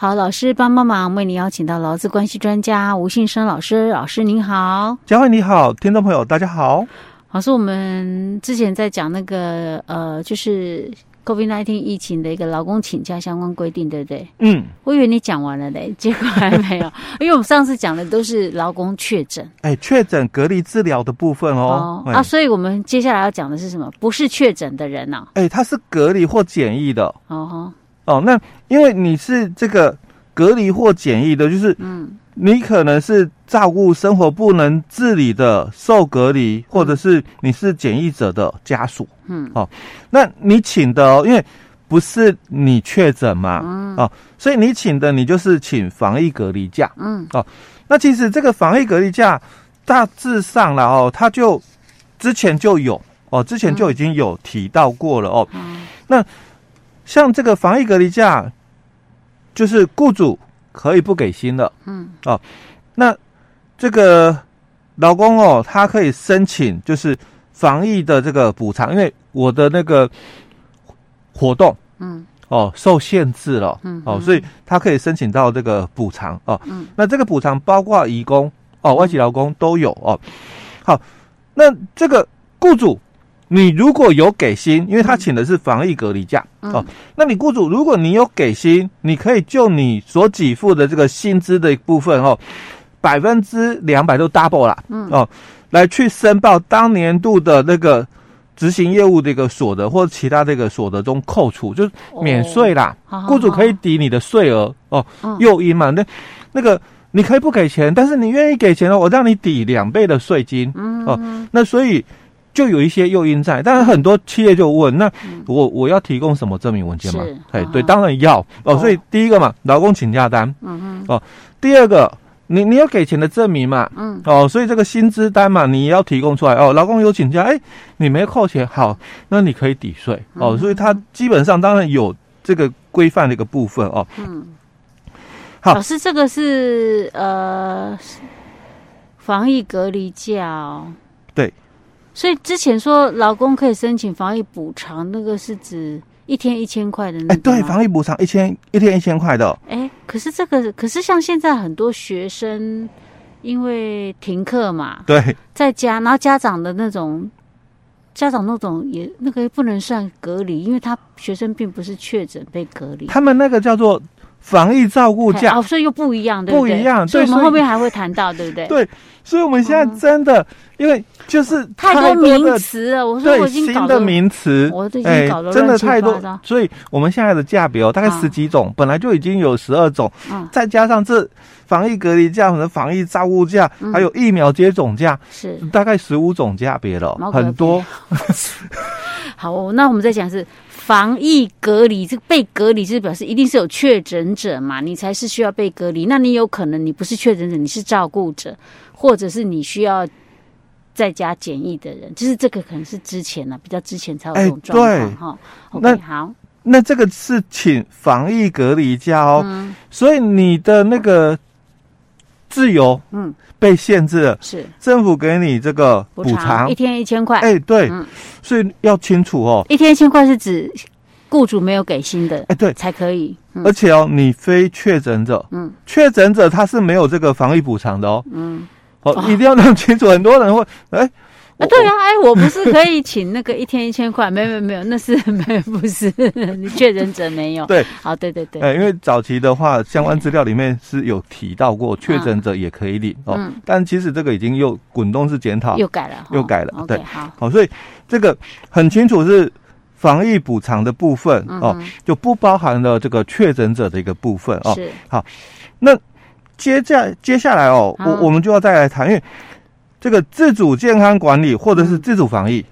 好，老师帮帮忙，为你邀请到劳资关系专家吴信生老师。老师您好，佳慧你好，听众朋友大家好。老师，我们之前在讲那个呃，就是 COVID-19 疫情的一个劳工请假相关规定，对不对？嗯，我以为你讲完了嘞，结果还没有，因为我们上次讲的都是劳工确诊，哎，确诊隔离治疗的部分哦，哦啊，所以我们接下来要讲的是什么？不是确诊的人呢、啊？哎，他是隔离或检疫的哦。哦，那因为你是这个隔离或检疫的，就是嗯，你可能是照顾生活不能自理的受隔离，或者是你是检疫者的家属，嗯，哦，那你请的哦，因为不是你确诊嘛，嗯，哦，所以你请的你就是请防疫隔离假，嗯，哦，那其实这个防疫隔离假大致上了哦，他就之前就有哦，之前就已经有提到过了哦，嗯，那。像这个防疫隔离假，就是雇主可以不给薪的，嗯，哦，那这个劳工哦，他可以申请就是防疫的这个补偿，因为我的那个活动，嗯，哦，受限制了，嗯，哦，所以他可以申请到这个补偿哦，嗯，那这个补偿包括移工哦，外籍劳工都有哦，好，那这个雇主。你如果有给薪，因为他请的是防疫隔离假、嗯、哦，那你雇主如果你有给薪，你可以就你所给付的这个薪资的一部分哦，百分之两百都 double 啦，嗯。哦，来去申报当年度的那个执行业务的一个所得或者其他这个所得中扣除，就是免税啦，哦、雇主可以抵你的税额哦，诱因嘛，那那个你可以不给钱，但是你愿意给钱的，我让你抵两倍的税金，嗯。哦，那所以。就有一些诱因在，但是很多企业就问：那我我要提供什么证明文件吗？哎，对，当然要哦。所以第一个嘛，劳工请假单，嗯嗯，哦，第二个，你你要给钱的证明嘛，嗯，哦，所以这个薪资单嘛，你也要提供出来哦。劳工有请假，哎，你没扣钱，好，那你可以抵税哦。所以它基本上当然有这个规范的一个部分哦。嗯，好，老师，这个是呃防疫隔离假哦。对。所以之前说老公可以申请防疫补偿，那个是指一天一千块的那个。哎，对，防疫补偿一千一天一千块的。哎，可是这个，可是像现在很多学生因为停课嘛，对，在家，然后家长的那种家长那种也那个不能算隔离，因为他学生并不是确诊被隔离，他们那个叫做防疫照顾假哦，所以又不一样，对不对？不一样，所以我们后面还会谈到，对不对？对，所以我们现在真的。嗯因为就是太多名词了，我说我已经搞新的名词，我已经搞了、欸、真的太多，所以我们现在的假表大概十几种，啊、本来就已经有十二种，啊、再加上这防疫隔离假、和防疫照顾价，嗯、还有疫苗接种价，是大概十五种价别了，很多。好，那我们再讲是防疫隔离，这个被隔离就是表示一定是有确诊者嘛，你才是需要被隔离。那你有可能你不是确诊者，你是照顾者，或者是你需要。在家检疫的人，就是这个可能是之前呢、啊，比较之前才有这种状况哈。那好，那这个是请防疫隔离假哦，嗯、所以你的那个自由嗯。被限制了，是。政府给你这个补偿一天一千块，哎对，嗯、所以要清楚哦，一天一千块是指雇主没有给薪的，哎对。才可以，嗯、而且哦你非确诊者，嗯。确诊者他是没有这个防疫补偿的哦，嗯。哦，一定要弄清楚。很多人会哎，啊，对啊，哎，我不是可以请那个一天一千块？没有没有，那是 没有不是，你确诊者没有。对，好，对对对。哎，因为早期的话，相关资料里面是有提到过，确诊者也可以领哦。但其实这个已经又滚动式检讨，又改了，又改了。对，好，好，所以这个很清楚是防疫补偿的部分哦，就不包含了这个确诊者的一个部分哦。是，好，那。接下接下来哦，我我们就要再来谈，因为这个自主健康管理或者是自主防疫，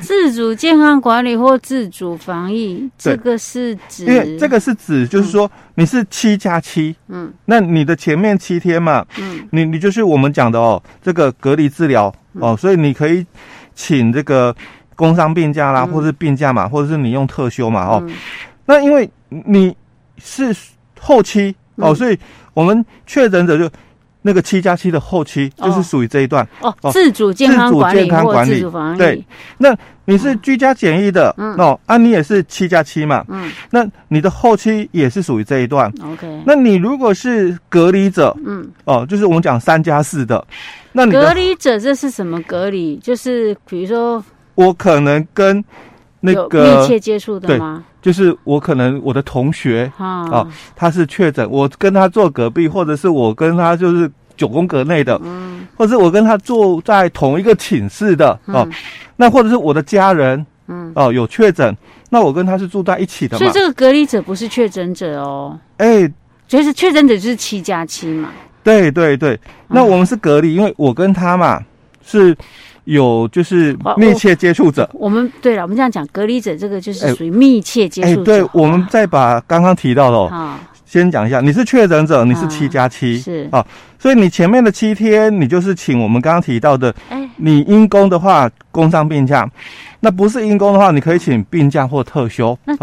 自主健康管理或自主防疫，这个是指，因为这个是指就是说你是七加七，嗯，那你的前面七天嘛，嗯，你你就是我们讲的哦，这个隔离治疗哦，所以你可以请这个工伤病假啦，或者是病假嘛，或者是你用特休嘛，哦，那因为你是后期哦，所以。我们确诊者就那个七加七的后期，就是属于这一段哦，自主健康管理或自主防疫。对，那你是居家检疫的，嗯，哦，啊，你也是七加七嘛，嗯，那你的后期也是属于这一段。OK，那你如果是隔离者，嗯，哦，就是我们讲三加四的，那你隔离者这是什么隔离？就是比如说，我可能跟那个密切接触的吗？就是我可能我的同学啊、哦，他是确诊，我跟他坐隔壁，或者是我跟他就是九宫格内的，嗯，或者是我跟他住在同一个寝室的哦、嗯，那或者是我的家人，嗯，哦有确诊，那我跟他是住在一起的嘛，所以这个隔离者不是确诊者哦，哎、欸，就是确诊者就是七加七嘛，对对对，那我们是隔离，因为我跟他嘛是。有就是密切接触者，我，我们对了，我们这样讲，隔离者这个就是属于密切接触者。欸欸、对，我们再把刚刚提到的、哦，先讲一下，你是确诊者，你是七加七，是啊，所以你前面的七天，你就是请我们刚刚提到的，哎，你因公的话，工伤病假，那不是因公的话，你可以请病假或特休。那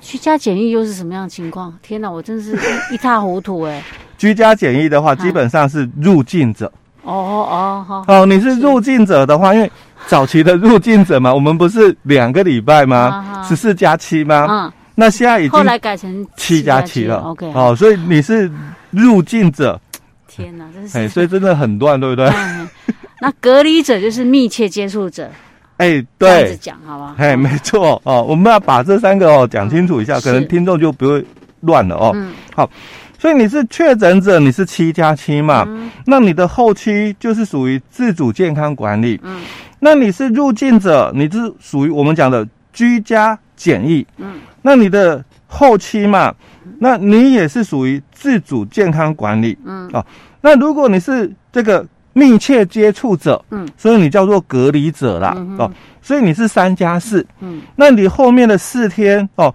居家检疫又是什么样的情况？天哪，我真是一塌糊涂哎！居家检疫的话，基本上是入境者。哦哦好，哦，你是入境者的话，因为早期的入境者嘛，我们不是两个礼拜吗？十四加七吗？嗯，那现在已经后来改成七加七了。OK，哦，所以你是入境者。天哪，真是！哎，所以真的很乱，对不对？那隔离者就是密切接触者。哎，对，这样子讲好吧？哎，没错哦，我们要把这三个哦讲清楚一下，可能听众就不会乱了哦。嗯，好。所以你是确诊者，你是七加七嘛？嗯，那你的后期就是属于自主健康管理。嗯，那你是入境者，你是属于我们讲的居家检疫。嗯，那你的后期嘛，那你也是属于自主健康管理。嗯，哦，那如果你是这个密切接触者，嗯，所以你叫做隔离者啦。嗯，哦，所以你是三加四。嗯，那你后面的四天哦，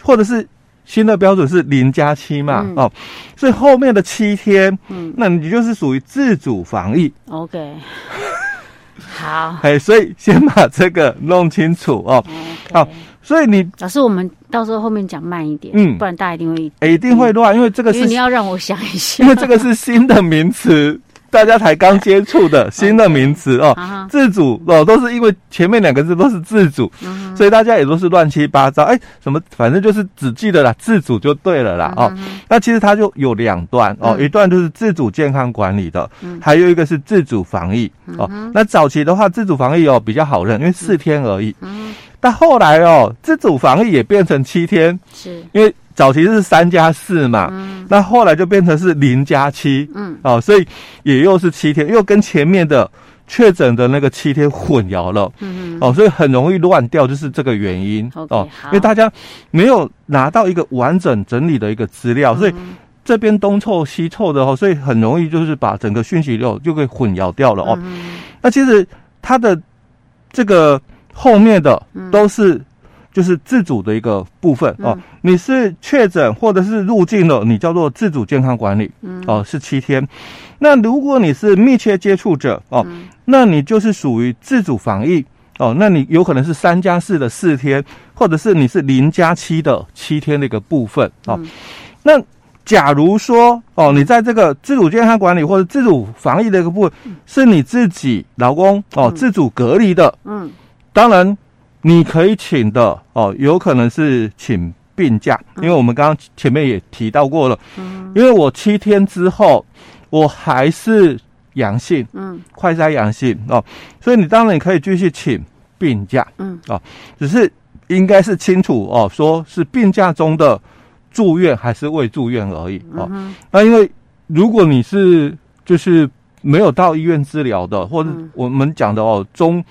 或者是。新的标准是零加七嘛？嗯、哦，所以后面的七天，嗯，那你就是属于自主防疫。OK，好，哎，所以先把这个弄清楚哦。好、所以你老师，我们到时候后面讲慢一点，嗯，不然大家一定会，哎，一定会乱，因为这个是你要让我想一下，因为这个是新的名词。大家才刚接触的新的名词哦.自主哦，都是因为前面两个字都是自主，uh-huh. 所以大家也都是乱七八糟。哎，什么反正就是只记得啦，自主就对了啦哦。Uh-huh. 那其实它就有两段哦，uh-huh. 一段就是自主健康管理的，uh-huh. 还有一个是自主防疫哦。Uh-huh. 那早期的话，自主防疫哦比较好认，因为四天而已。Uh-huh. 但后来哦，自主防疫也变成七天，是。因为。早期是三加四嘛，嗯，那后来就变成是零加七，嗯，哦，所以也又是七天，又跟前面的确诊的那个七天混淆了，嗯，哦，所以很容易乱掉，就是这个原因。哦，因为大家没有拿到一个完整整理的一个资料，嗯，所以这边东凑西凑的哦，所以很容易就是把整个讯息流就给混淆掉了哦，嗯，那其实它的这个后面的都是。就是自主的一个部分哦，你是确诊或者是入境了，你叫做自主健康管理，哦，是七天。那如果你是密切接触者哦，那你就是属于自主防疫哦，那你有可能是三加四的四天，或者是你是零加七的七天的一个部分哦。那假如说哦，你在这个自主健康管理或者自主防疫的一个部分，是你自己老公哦自主隔离的，嗯，当然。你可以请的哦，有可能是请病假，因为我们刚刚前面也提到过了，嗯，因为我七天之后我还是阳性，嗯，快筛阳性哦，所以你当然你可以继续请病假，嗯，哦，只是应该是清楚哦，说是病假中的住院还是未住院而已哦，那因为如果你是就是没有到医院治疗的，或者我们讲的哦中。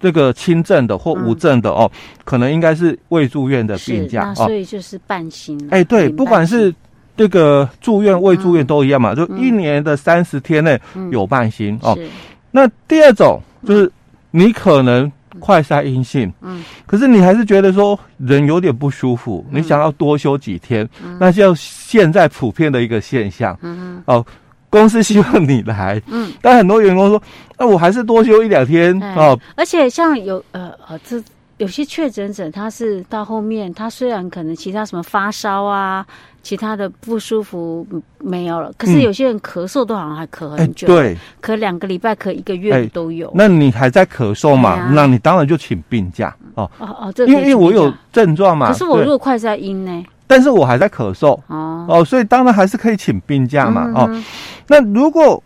这个轻症的或无症的哦，可能应该是未住院的病假，所以就是半薪。哎，对，不管是这个住院未住院都一样嘛，就一年的三十天内有半薪哦。那第二种就是你可能快筛阴性，嗯，可是你还是觉得说人有点不舒服，你想要多休几天，那就现在普遍的一个现象，嗯哦。公司希望你来，嗯，但很多员工说，那、啊、我还是多休一两天哦。而且像有呃呃，这有些确诊者他是到后面，他虽然可能其他什么发烧啊，其他的不舒服没有了，可是有些人咳嗽都好像还咳很久，嗯欸、对，咳两个礼拜、咳一个月都有。欸、那你还在咳嗽嘛？啊、那你当然就请病假哦。哦哦，这因为因为我有症状嘛。可是我如果快在阴呢？但是我还在咳嗽哦哦，所以当然还是可以请病假嘛、嗯、哦。那如果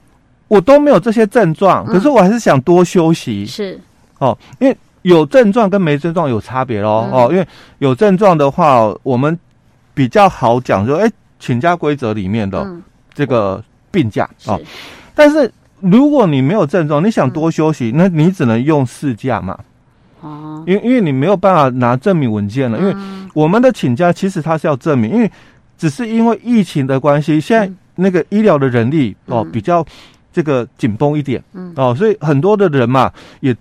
我都没有这些症状，可是我还是想多休息，是哦，因为。有症状跟没症状有差别咯。哦，因为有症状的话，我们比较好讲，说，哎，请假规则里面的这个病假哦。但是如果你没有症状，你想多休息，那你只能用事假嘛。哦，因为因为你没有办法拿证明文件了，因为我们的请假其实它是要证明，因为只是因为疫情的关系，现在那个医疗的人力哦比较这个紧绷一点，嗯。哦，所以很多的人嘛也。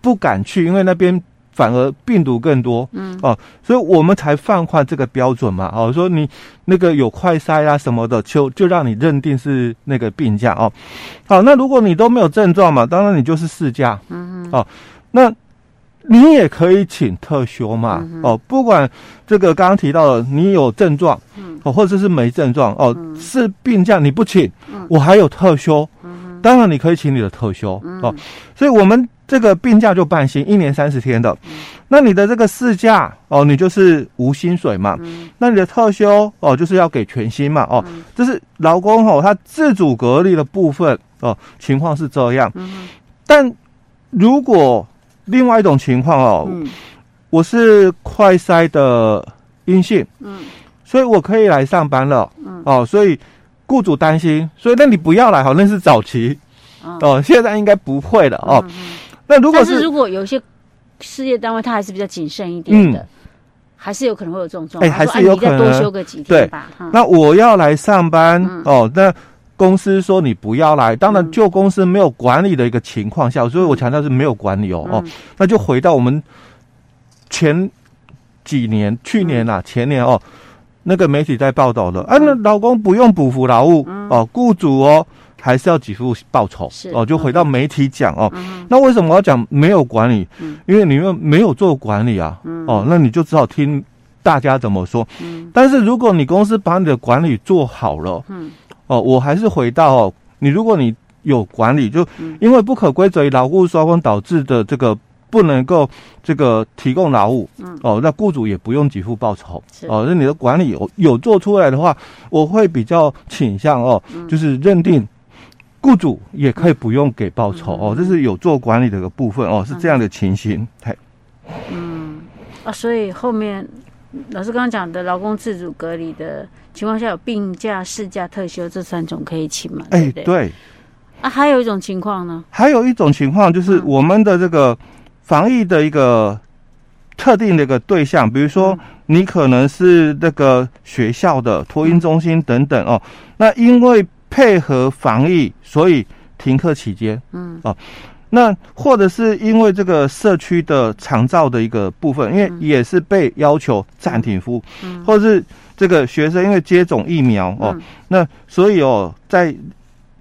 不敢去，因为那边反而病毒更多，嗯。哦，所以我们才放宽这个标准嘛，哦，说你那个有快筛啊什么的，就就让你认定是那个病假哦，好，那如果你都没有症状嘛，当然你就是事假，嗯嗯，哦，那你也可以请特休嘛，嗯、哦，不管这个刚刚提到的，你有症状，嗯，哦，或者是没症状，哦，嗯、是病假你不请，嗯、我还有特休，嗯，当然你可以请你的特休，嗯、哦，所以我们。这个病假就半薪，一年三十天的。嗯、那你的这个事假哦，你就是无薪水嘛。嗯、那你的特休哦，就是要给全薪嘛。哦，嗯、这是劳工哦，他自主隔离的部分哦，情况是这样。嗯、但如果另外一种情况哦，嗯、我是快筛的阴性，嗯，所以我可以来上班了。嗯，哦，所以雇主担心，所以那你不要来，好，那是早期。嗯、哦，现在应该不会了哦。那如果是，是如果有一些事业单位，他还是比较谨慎一点的，嗯、还是有可能会有这种状况。哎、欸，还是有可能、啊、多休个几天吧。对，嗯、那我要来上班、嗯、哦。那公司说你不要来，当然旧公司没有管理的一个情况下，嗯、所以我强调是没有管理哦、嗯、哦。那就回到我们前几年、去年啊、嗯、前年哦，那个媒体在报道的，嗯、啊，那老公不用补服劳务、嗯、哦，雇主哦。还是要给付报酬哦，就回到媒体讲哦。嗯、那为什么我要讲没有管理？嗯、因为你们没有做管理啊。嗯、哦，那你就只好听大家怎么说。嗯、但是如果你公司把你的管理做好了，嗯、哦，我还是回到哦，你如果你有管理，就因为不可归责于劳务双方导致的这个不能够这个提供劳务，嗯、哦，那雇主也不用给付报酬。是哦，那你的管理有有做出来的话，我会比较倾向哦，嗯、就是认定。雇主也可以不用给报酬、嗯、哦，这是有做管理的一个部分哦，是这样的情形。嘿，嗯啊，所以后面老师刚刚讲的劳工自主隔离的情况下，有病假、事假、特休这三种可以请嘛？哎，对，对？啊，还有一种情况呢，还有一种情况就是我们的这个防疫的一个特定的一个对象，比如说你可能是那个学校的托婴中心等等哦，那因为。配合防疫，所以停课期间，嗯。哦，那或者是因为这个社区的长照的一个部分，因为也是被要求暂停服务，嗯，或者是这个学生因为接种疫苗哦，那所以哦，在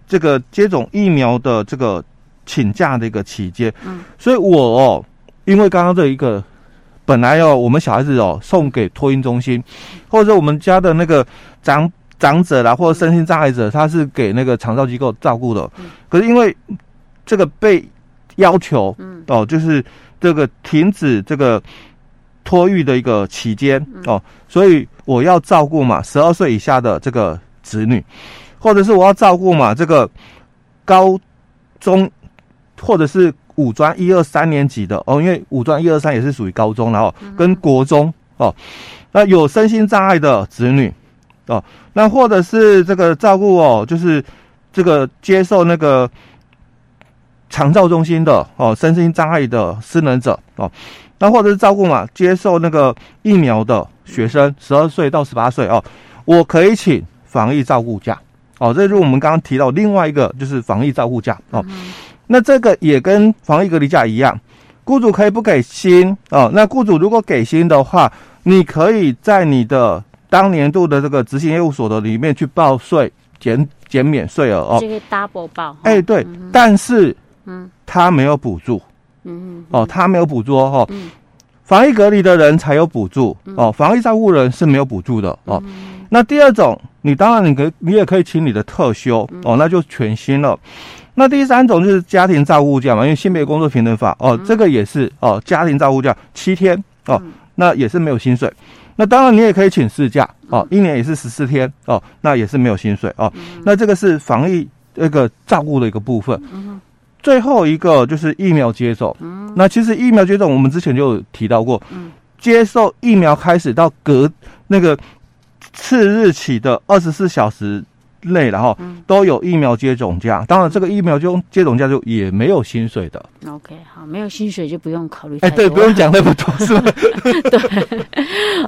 这个接种疫苗的这个请假的一个期间，嗯，所以我哦，因为刚刚这一个本来哦，我们小孩子哦送给托婴中心，或者我们家的那个长。长者啦，或者身心障碍者，他是给那个长照机构照顾的。嗯、可是因为这个被要求，嗯、哦，就是这个停止这个托育的一个期间，嗯、哦，所以我要照顾嘛，十二岁以下的这个子女，或者是我要照顾嘛，这个高中或者是五专一二三年级的哦，因为五专一二三也是属于高中，然后跟国中哦，那有身心障碍的子女。哦，那或者是这个照顾哦，就是这个接受那个长照中心的哦，身心障碍的失能者哦，那或者是照顾嘛，接受那个疫苗的学生，十二岁到十八岁哦，我可以请防疫照顾假哦，这就是我们刚刚提到另外一个就是防疫照顾假哦，那这个也跟防疫隔离假一样，雇主可以不给薪哦，那雇主如果给薪的话，你可以在你的。当年度的这个执行业务所得里面去报税，减减免税额哦，这个 double 报，哎、欸、对，嗯、但是嗯，他没有补助，嗯哼哦，他没有补助哦，嗯，防疫隔离的人才有补助。哦，防疫照顾人是没有补助的哦。那第二种，你当然你可以你也可以请你的特休哦，那就全薪了。那第三种就是家庭照顾假嘛，因为性别工作平等法哦，这个也是哦，家庭照顾假七天哦，那也是没有薪水。那当然你也可以请事假哦，一年也是十四天哦，那也是没有薪水哦。那这个是防疫那个照顾的一个部分。最后一个就是疫苗接种。那其实疫苗接种我们之前就有提到过，接受疫苗开始到隔那个。次日起的二十四小时内，然后都有疫苗接种假。当然，这个疫苗就接种价就也没有薪水的。OK，好，没有薪水就不用考虑。哎，对，不用讲那么多，是吧？对。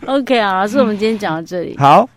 OK，好，老师，我们今天讲到这里。好。